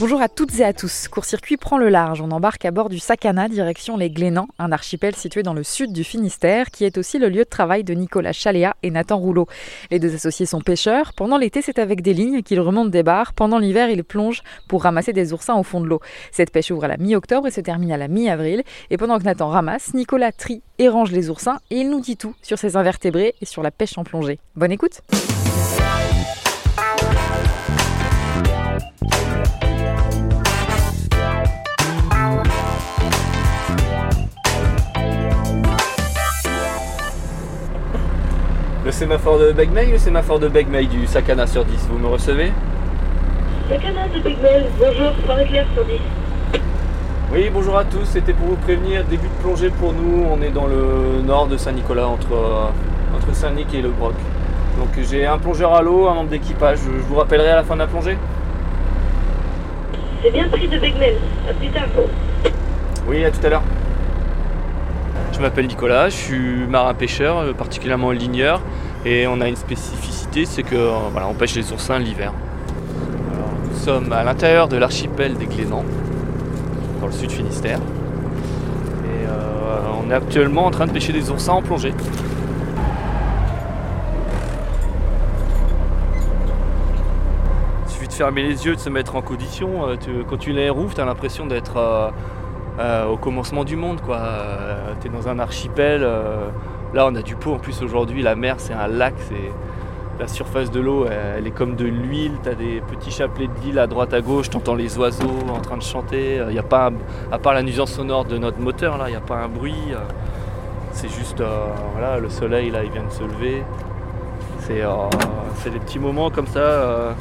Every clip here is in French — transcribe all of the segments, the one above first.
Bonjour à toutes et à tous. Court-circuit prend le large. On embarque à bord du Sakana, direction les Glénans, un archipel situé dans le sud du Finistère, qui est aussi le lieu de travail de Nicolas Chaléa et Nathan Rouleau. Les deux associés sont pêcheurs. Pendant l'été, c'est avec des lignes qu'ils remontent des bars. Pendant l'hiver, ils plongent pour ramasser des oursins au fond de l'eau. Cette pêche ouvre à la mi-octobre et se termine à la mi-avril. Et pendant que Nathan ramasse, Nicolas trie et range les oursins et il nous dit tout sur ses invertébrés et sur la pêche en plongée. Bonne écoute! Sémaphore de Begmay, le sémaphore de Begmay du Sakana sur 10, vous me recevez Sakana de Begmay, bonjour, soirée claire sur 10. Oui, bonjour à tous, c'était pour vous prévenir, début de plongée pour nous, on est dans le nord de Saint-Nicolas, entre, euh, entre Saint-Nic et Le Broc. Donc j'ai un plongeur à l'eau, un membre d'équipage, je vous rappellerai à la fin de la plongée. C'est bien pris de Begmel, à plus tard. Oui, à tout à l'heure. Je m'appelle Nicolas, je suis marin-pêcheur, euh, particulièrement ligneur, et on a une spécificité, c'est que euh, voilà, pêche les oursins l'hiver. Nous sommes à l'intérieur de l'archipel des Glénans, dans le sud Finistère, et euh, on est actuellement en train de pêcher des oursins en plongée. Il suffit de fermer les yeux, de se mettre en condition. euh, quand tu les rouvres, tu as l'impression d'être au commencement du monde. quoi. tu es dans un archipel. Euh, là, on a du pot en plus aujourd'hui. La mer, c'est un lac. La surface de l'eau, elle, est comme de l'huile. Tu as des petits chapelets de l'île à droite, à gauche. Tu entends les oiseaux en train de chanter. Il y a pas à part la nuisance sonore de notre moteur, là, il n'y a pas un bruit. euh, c'est juste, euh, le soleil, là, il vient de se lever. C'est euh, des petits moments comme ça euh,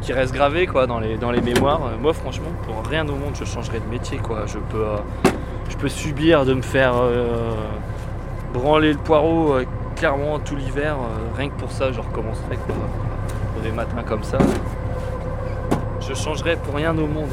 qui restent gravés quoi, dans, les, dans les mémoires. Euh, Moi, franchement, pour rien au monde, je changerais de métier. Quoi. Je, peux, euh, je peux subir de me faire euh, branler le poireau euh, clairement tout l'hiver. euh, rien que pour ça, je recommencerais. Quoi. Pour des matins comme ça. Je changerais pour rien au monde.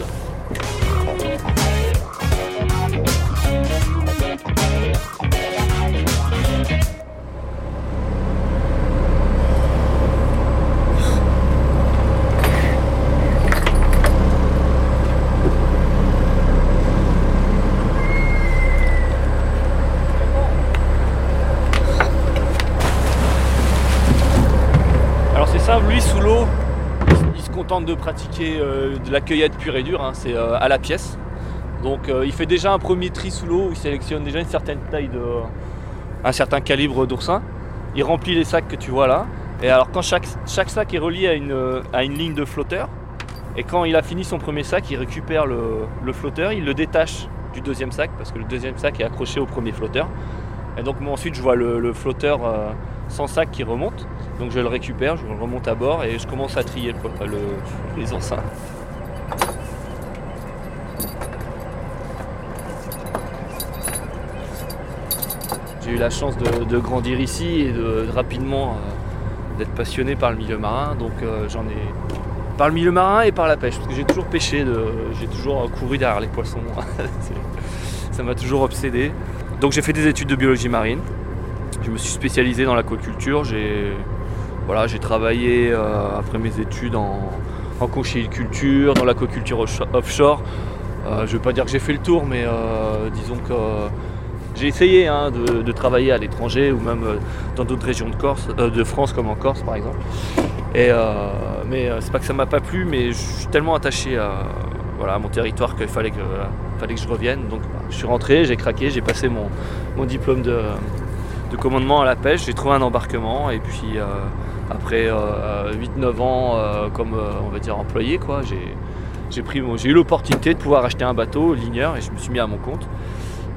De pratiquer euh, de la cueillette pure et dure, hein, c'est euh, à la pièce. Donc euh, il fait déjà un premier tri sous l'eau, il sélectionne déjà une certaine taille de. un certain calibre d'oursin. Il remplit les sacs que tu vois là. Et alors quand chaque, chaque sac est relié à une, à une ligne de flotteur, et quand il a fini son premier sac, il récupère le, le flotteur, il le détache du deuxième sac, parce que le deuxième sac est accroché au premier flotteur. Et donc moi ensuite je vois le, le flotteur sans sac qui remonte. Donc je le récupère, je le remonte à bord et je commence à trier le- le- les oursins. J'ai eu la chance de, grandir ici et de, de rapidement euh, d'être passionné par le milieu marin. Donc euh, j'en ai par le milieu marin et par la pêche, parce que j'ai toujours pêché, j'ai toujours euh, couru derrière les poissons. Ça m'a toujours obsédé. Donc j'ai fait des études de biologie marine. Je me suis spécialisé dans l'aquaculture. J'ai voilà, travaillé euh, après mes études en, en conchyliculture, dans l'aquaculture offsho- offshore. Euh, je ne veux pas dire que j'ai fait le tour, mais euh, disons que j'ai essayé hein, de, travailler à l'étranger ou même dans d'autres régions de, Corse, de France comme en Corse par exemple. Et, mais c'est pas que ça m'a pas plu, mais je suis tellement attaché à, voilà, mon territoire qu'il fallait que, fallait que je revienne. Donc bah, je suis rentré, j'ai craqué, j'ai passé mon, mon diplôme de, de commandement à la pêche, j'ai trouvé un embarquement et puis euh, après euh, 8-9 ans euh, comme euh, on va dire employé quoi, j'ai, j'ai, eu l'opportunité de pouvoir acheter un bateau ligneur et je me suis mis à mon compte.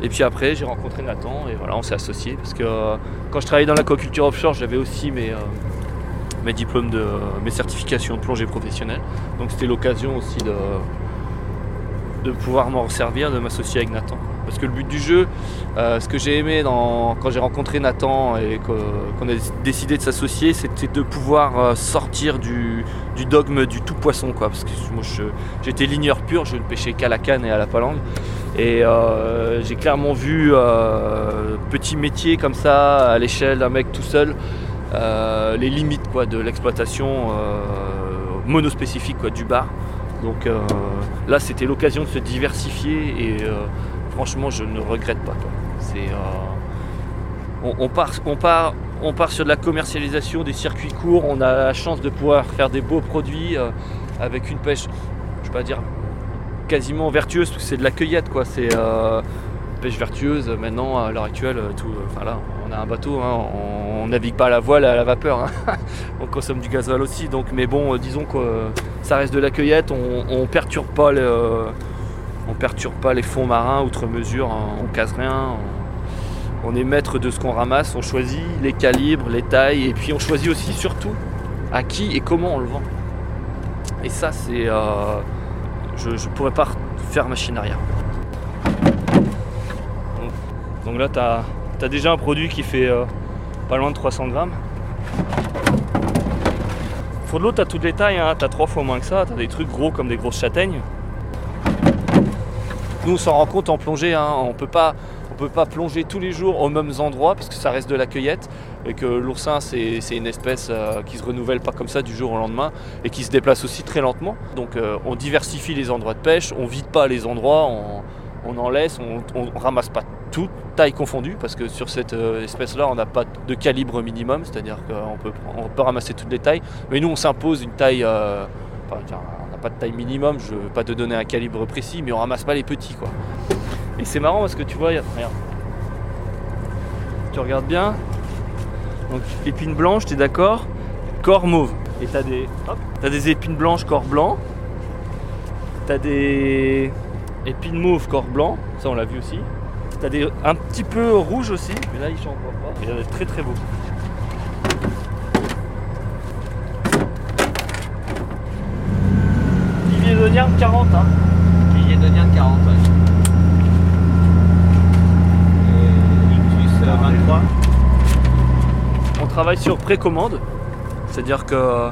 Et puis après j'ai rencontré Nathan et voilà on s'est associés parce que euh, quand je travaillais dans l'aquaculture offshore j'avais aussi mes, euh, mes diplômes de mes certifications de plongée professionnelle. Donc c'était l'occasion aussi de, de pouvoir m'en servir, de m'associer avec Nathan. Parce que le but du jeu, euh, ce que j'ai aimé quand j'ai rencontré Nathan et qu'on a décidé de s'associer, c'était de pouvoir euh, sortir du, dogme du tout poisson. Parce que moi j'étais ligneur pur, je ne pêchais qu'à la canne et à la palangue. Et euh, j'ai clairement vu petit métier comme ça, à l'échelle d'un mec tout seul, les limites de l'exploitation monospécifique du bar. Donc là, c'était l'occasion de se diversifier et franchement, je ne regrette pas. C'est, euh, on, part, sur de la commercialisation, des circuits courts. On a la chance de pouvoir faire des beaux produits euh, avec une pêche, je vais pas dire quasiment vertueuse, parce que c'est de la cueillette. Quoi. C'est euh, pêche vertueuse. Maintenant, à l'heure actuelle, tout, enfin là, on a un bateau, hein, on, on navigue pas à la voile, à la vapeur. hein. on consomme du gasoil aussi. Donc, mais bon, disons que ça reste de la cueillette. On, on perturbe pas le, perturbe pas les fonds marins outre mesure. hein. On casse rien. On, est maître de ce qu'on ramasse. On choisit les calibres, les tailles, et puis on choisit aussi surtout à qui et comment on le vend. Et ça, c'est, euh, je, je pourrais pas faire machine arrière. Donc, donc là, tu as, déjà un produit qui fait euh, pas loin de 300 grammes. Pour de l'eau, tu as toutes les tailles, hein. tu trois fois moins que ça, tu as des trucs gros comme des grosses châtaignes. Nous, on s'en rend compte en plongée, hein. on peut pas. Peut pas plonger tous les jours aux mêmes endroits parce que ça reste de la cueillette et que l'oursin c'est une espèce euh, qui se renouvelle pas comme ça du jour au lendemain et qui se déplace aussi très lentement. Donc euh, on diversifie les endroits de pêche, on vide pas les endroits, on, en laisse, on, on ramasse pas tout, taille confondue, parce que sur cette euh, espèce-là, on n'a pas de calibre minimum, c'est-à-dire qu'on peut, ramasser toutes les tailles, mais nous on s'impose une taille, pas de taille minimum, je veux pas te donner un calibre précis, mais on ramasse pas les petits quoi. Et c'est marrant parce que tu vois, regarde. Tu regardes bien, donc épines blanches, t'es d'accord? Corps mauve. Et t'as des, des épines blanches, corps blanc. T'as des épines mauves, corps blanc. Ça, on l'a vu aussi. T'as des un petit peu rouge aussi, mais là, ils sont encore pas. Il y en a très très beaux. Olivier Doniard, 40 hein. De lien de 40, ouais. Et Ictus euh, 23. On travaille sur précommande, c'est-à-dire que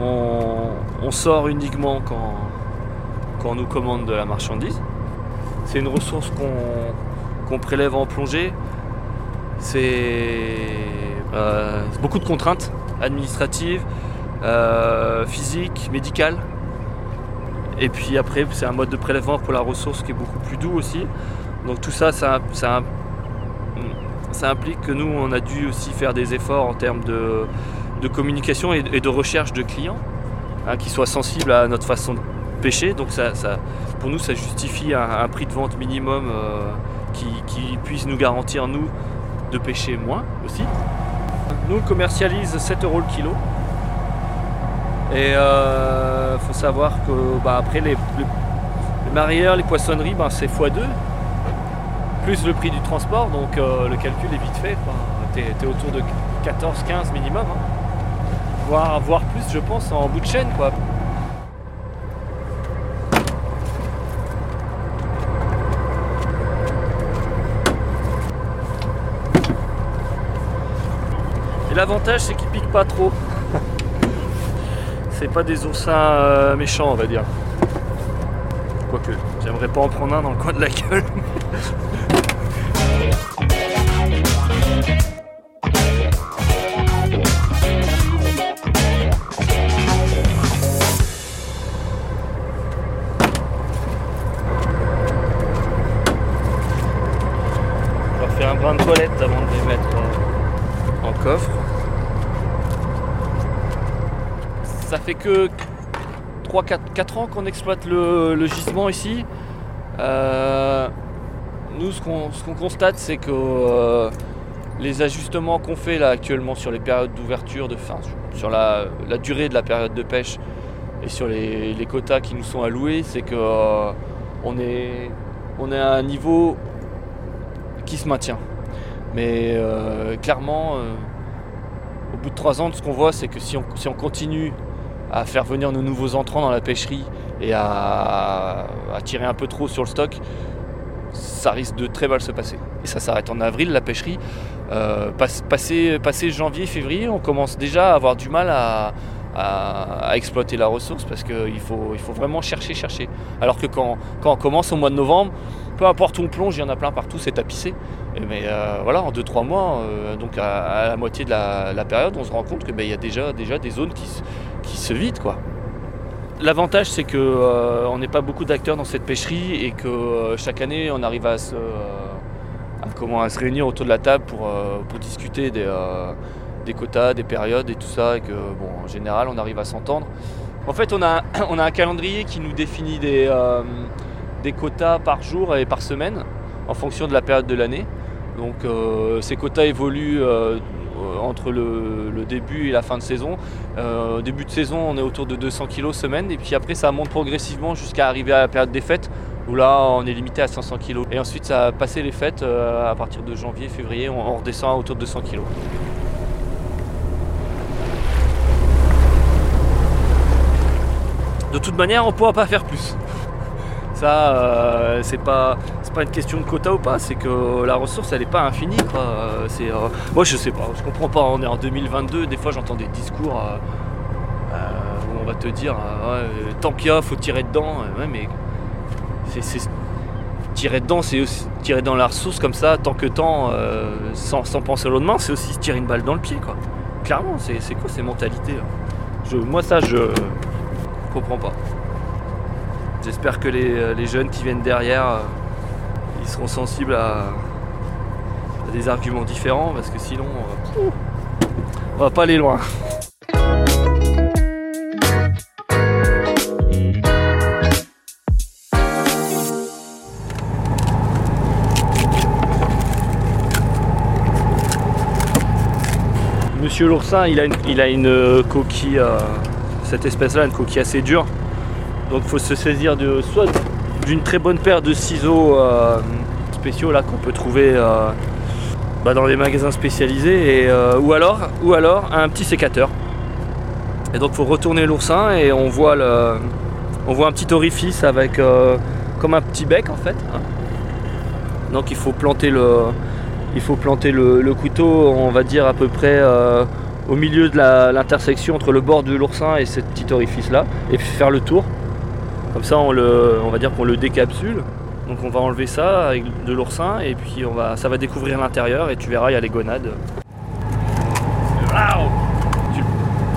on, on sort uniquement quand, quand on nous commande de la marchandise. C'est une ressource qu'on prélève en plongée. C'est euh, c'est beaucoup de contraintes administratives, euh, physiques, médicales. Et puis après, c'est un mode de prélèvement pour la ressource qui est beaucoup plus doux aussi. Donc tout ça, ça, implique que nous, on a dû aussi faire des efforts en termes de, communication et, de recherche de clients hein, qui soient sensibles à notre façon de pêcher. Donc ça, pour nous, ça justifie un, prix de vente minimum euh, qui, qui puisse nous garantir, nous, de pêcher moins aussi. Nous, on commercialise 7 euros le kilo. Et il faut savoir que bah, après, les, les, les poissonneries, ben, c'est x2 plus le prix du transport, donc euh, le calcul est vite fait. Tu es, autour de 14-15 minimum, hein. voire, plus, je pense, en bout de chaîne. Et l'avantage, c'est qu'ils piquent pas trop. C'est pas des oursins euh, méchants, on va dire. Quoique, j'aimerais pas en prendre un dans le coin de la gueule. que 3-4 ans qu'on exploite le, gisement ici. Euh, nous, ce qu'on ce constate, c'est que euh, les ajustements qu'on fait là actuellement sur les périodes d'ouverture, de, enfin, sur la, la durée de la période de pêche et sur les, les quotas qui nous sont alloués, c'est que euh, on, est, on est à un niveau qui se maintient. Mais clairement, au bout de trois ans, ce qu'on voit, c'est que si on, si on continue à faire venir nos nouveaux entrants dans la pêcherie et à, tirer un peu trop sur le stock, ça risque de très mal se passer. Et ça s'arrête en avril, la pêcherie. Euh, passé, janvier, février, on commence déjà à avoir du mal à, exploiter la ressource parce qu'il faut, il faut vraiment chercher, chercher. Alors que quand, quand on commence au mois de novembre, peu importe où on plonge, il y en a plein partout, c'est tapissé. Mais euh, voilà, en 2-3 mois, euh, donc à, la moitié de la, période, on se rend compte qu'il y a déjà, déjà des zones qui, qui se vident. Quoi. L'avantage, c'est que euh, on n'est pas beaucoup d'acteurs dans cette pêcherie et que euh, chaque année, on arrive à se, euh, comment, à se réunir autour de la table pour, pour discuter des, quotas, des périodes et tout ça. Et que, bon, en général, on arrive à s'entendre. En fait, on a, on a un calendrier qui nous définit des, quotas par jour et par semaine en fonction de la période de l'année. Donc, ces quotas évoluent entre le, début et la fin de saison. Euh, début de saison, on est autour de 200 kg semaine, et puis après, ça monte progressivement jusqu'à arriver à la période des fêtes, où là, on est limité à 500 kg. Et ensuite, ça a passé les fêtes, euh, à partir de janvier, février, on, on redescend à autour de 200 kg. De toute manière, on ne pourra pas faire plus. Ça, euh, c'est pas, pas une question de quota ou pas, c'est que la ressource, elle n'est pas infinie. Quoi. Euh, euh, moi, je sais pas, je comprends pas. On est en 2022, des fois, j'entends des discours où on va te dire, tant qu'il y a, faut tirer dedans. Ouais, mais tirer dedans, c'est aussi tirer dans la ressource comme ça, tant que euh, sans, penser au lendemain, c'est aussi tirer une balle dans le pied, quoi. Clairement, c'est, quoi ces mentalités je, Moi, ça, je comprends pas. J'espère que les, les jeunes qui viennent derrière, euh, ils seront sensibles à, des arguments différents, parce que sinon, euh, on va pas aller loin. Monsieur l'oursin, il a une, euh, coquille, euh, cette espèce-là, une coquille assez dure. Donc il faut se saisir de, soit d'une très bonne paire de ciseaux euh, spéciaux là qu'on peut trouver euh, bah, dans les magasins spécialisés, euh, ou, alors, ou alors un petit sécateur. Et donc faut retourner l'oursin et on voit, le, on voit un petit orifice avec comme un petit bec en fait. hein. Donc il faut planter le, il faut planter le, couteau, on va dire à peu près au milieu de l'intersection entre le bord de l'oursin et ce petit orifice là, et faire le tour. Comme ça, on, le, va dire qu'on le décapsule. Donc on va enlever ça avec de l'oursin et puis on va, ça va découvrir l'intérieur et tu verras, il y a les gonades.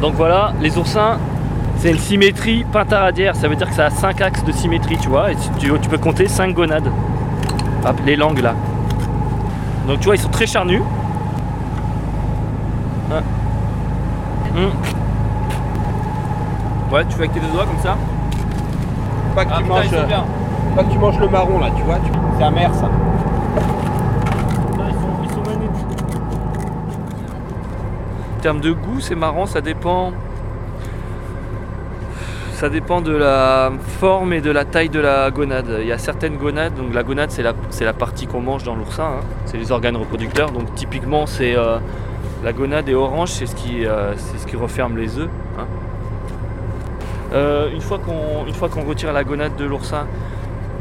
Donc voilà, les oursins, c'est une symétrie pentaradière. Ça veut dire que ça a 5 axes de symétrie, tu vois. Et tu, peux compter 5 gonades. Les langues là. Donc tu vois, ils sont très charnus. Ah. Hum. Ouais, tu fais avec tes deux doigts comme ça. Pas que, Ah, tu, putain, manges, ils sont bien. pas que tu manges le marron là, tu vois. tu- C'est amer ça. Là, ils sont, ils sont magnifiques. En termes de goût, c'est marrant, ça dépend. Ça dépend de la forme et de la taille de la gonade. Il y a certaines gonades, donc la gonade c'est la, c'est la partie qu'on mange dans l'oursin, hein. c'est les organes reproducteurs. Donc typiquement c'est euh, la gonade est orange, c'est ce qui, euh, c'est ce qui referme les œufs. hein. Euh, une fois qu'on retire la gonade de l'oursin,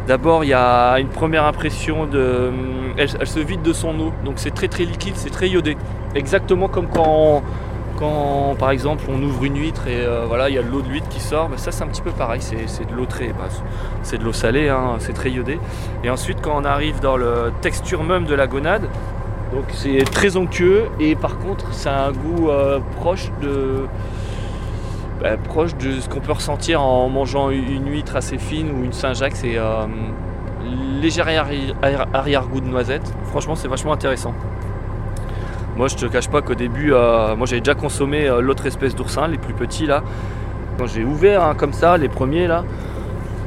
D'abord, il y a une première impression de. Elle, se vide de son eau, donc c'est très très liquide, c'est très iodé. Exactement comme quand, quand par exemple, on ouvre une huître et euh, voilà, il y a de l'eau de l'huître qui sort. Mais ça, c'est un petit peu pareil, c'est de l'eau très. bah, c'est de l'eau salée, hein, c'est très iodé. Et ensuite, quand on arrive dans le texture même de la gonade, donc c'est très onctueux et par contre, ça a un goût euh, proche de bah, proche de ce qu'on peut ressentir en mangeant une huître assez fine ou une Saint-Jacques. C'est euh, léger arrière- arrière- arrière-goût de noisette. Franchement, c'est vachement intéressant. Moi, je te cache pas qu'au début, euh, moi j'avais déjà consommé euh, l'autre espèce d'oursin, les plus petits là. Quand j'ai ouvert hein, comme ça, les premiers là,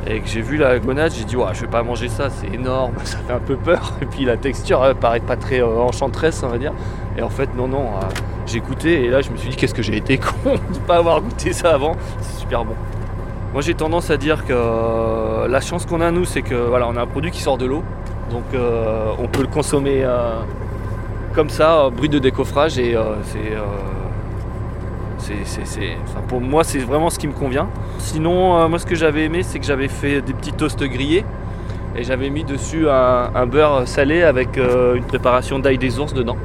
et que j'ai vu la gonade, j'ai dit, ouais, je vais pas manger ça, c'est énorme, ça fait un peu peur. Et puis la texture elle paraît pas très euh, enchanteresse, on va dire. Et en fait, non, non, euh, j'ai goûté et là je me suis dit, qu'est-ce que j'ai été con de pas avoir goûté ça avant. C'est super bon. Moi j'ai tendance à dire que euh, la chance qu'on a nous, c'est que voilà, on a un produit qui sort de l'eau, donc euh, on peut le consommer euh, comme ça, euh, bruit de décoffrage et euh, c'est, euh, c'est, pour moi c'est vraiment ce qui me convient. Sinon, euh, moi ce que j'avais aimé, c'est que j'avais fait des petits toasts grillés et j'avais mis dessus un, beurre salé avec euh, une préparation d'ail des ours dedans.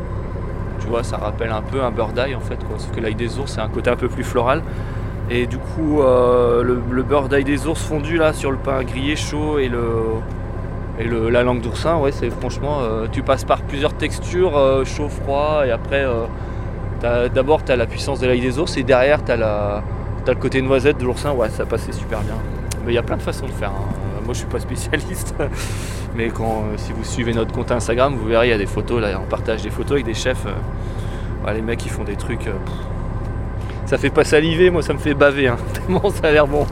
Tu vois, ça rappelle un peu un beurre d'ail en fait, sauf que l'ail des ours c'est un côté un peu plus floral. Et du coup, euh, le, le beurre d'ail des ours fondu là sur le pain grillé chaud et le, et le- la langue d'oursin, ouais, c'est franchement, tu passes par plusieurs textures, chaud, froid, et après, d'abord tu as la puissance de l'ail des ours et derrière tu as le côté noisette de l'oursin, ouais, ça passait super bien. Mais il y a plein de façons de faire. hein. Moi, je suis pas spécialiste. Mais quand, euh, si vous suivez notre compte Instagram, vous verrez, il y a des photos. Là, on partage des photos avec des chefs. euh, les mecs, ils font des trucs. euh, ça fait pas saliver, moi, ça me fait baver. Hein. Tellement ça a l'air bon.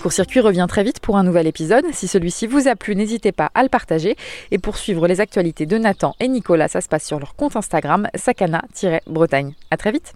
Court-circuit revient très vite pour un nouvel épisode. Si celui-ci vous a plu, n'hésitez pas à le partager. Et pour suivre les actualités de Nathan et Nicolas, ça se passe sur leur compte Instagram, sakana-bretagne. À très vite